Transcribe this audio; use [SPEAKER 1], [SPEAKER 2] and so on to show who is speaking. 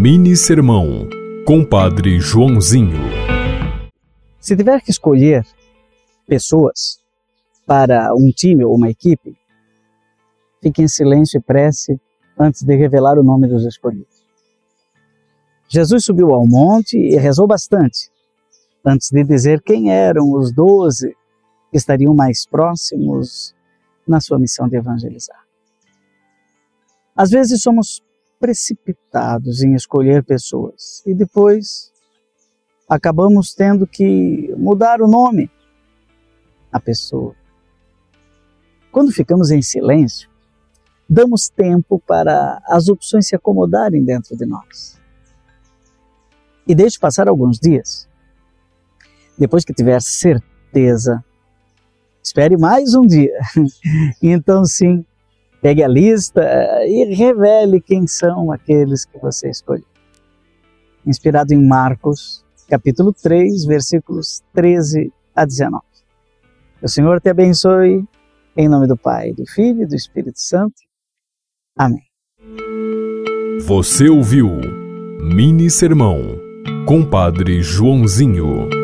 [SPEAKER 1] Mini Sermão, Compadre Joãozinho.
[SPEAKER 2] Se tiver que escolher pessoas para um time ou uma equipe, fique em silêncio e prece antes de revelar o nome dos escolhidos. Jesus subiu ao monte e rezou bastante antes de dizer quem eram os doze que estariam mais próximos na sua missão de evangelizar. Às vezes somos precipitados em escolher pessoas e depois acabamos tendo que mudar o nome à pessoa. Quando ficamos em silêncio, damos tempo para as opções se acomodarem dentro de nós. E deixe passar alguns dias. Depois que tiver certeza, espere mais um dia. então, sim, Pegue a lista eh, e revele quem são aqueles que você escolheu. Inspirado em Marcos, capítulo 3, versículos 13 a 19. O Senhor te abençoe, em nome do Pai, do Filho e do Espírito Santo. Amém.
[SPEAKER 1] Você ouviu Mini Sermão, Compadre Joãozinho.